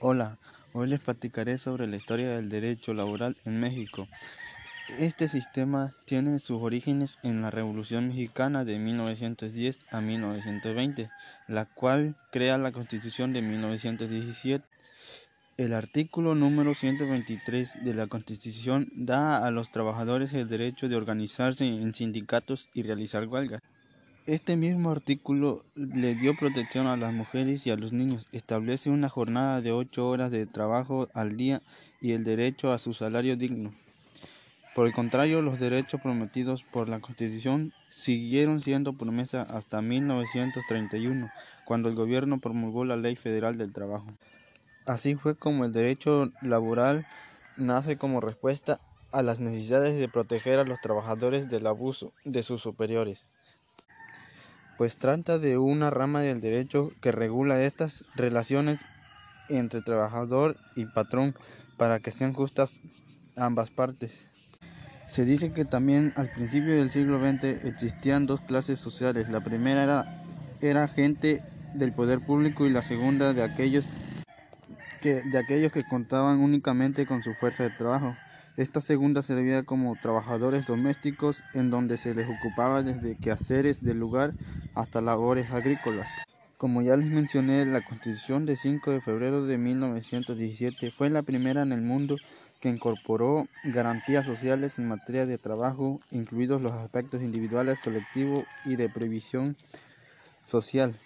Hola, hoy les platicaré sobre la historia del derecho laboral en México. Este sistema tiene sus orígenes en la Revolución Mexicana de 1910 a 1920, la cual crea la Constitución de 1917. El artículo número 123 de la Constitución da a los trabajadores el derecho de organizarse en sindicatos y realizar huelgas. Este mismo artículo le dio protección a las mujeres y a los niños, establece una jornada de ocho horas de trabajo al día y el derecho a su salario digno. Por el contrario, los derechos prometidos por la Constitución siguieron siendo promesa hasta 1931, cuando el gobierno promulgó la Ley Federal del Trabajo. Así fue como el derecho laboral nace como respuesta a las necesidades de proteger a los trabajadores del abuso de sus superiores pues trata de una rama del derecho que regula estas relaciones entre trabajador y patrón para que sean justas ambas partes. Se dice que también al principio del siglo XX existían dos clases sociales. La primera era, era gente del poder público y la segunda de aquellos que, de aquellos que contaban únicamente con su fuerza de trabajo. Esta segunda servía como trabajadores domésticos en donde se les ocupaba desde quehaceres del lugar hasta labores agrícolas. Como ya les mencioné, la Constitución de 5 de febrero de 1917 fue la primera en el mundo que incorporó garantías sociales en materia de trabajo, incluidos los aspectos individuales, colectivos y de previsión social.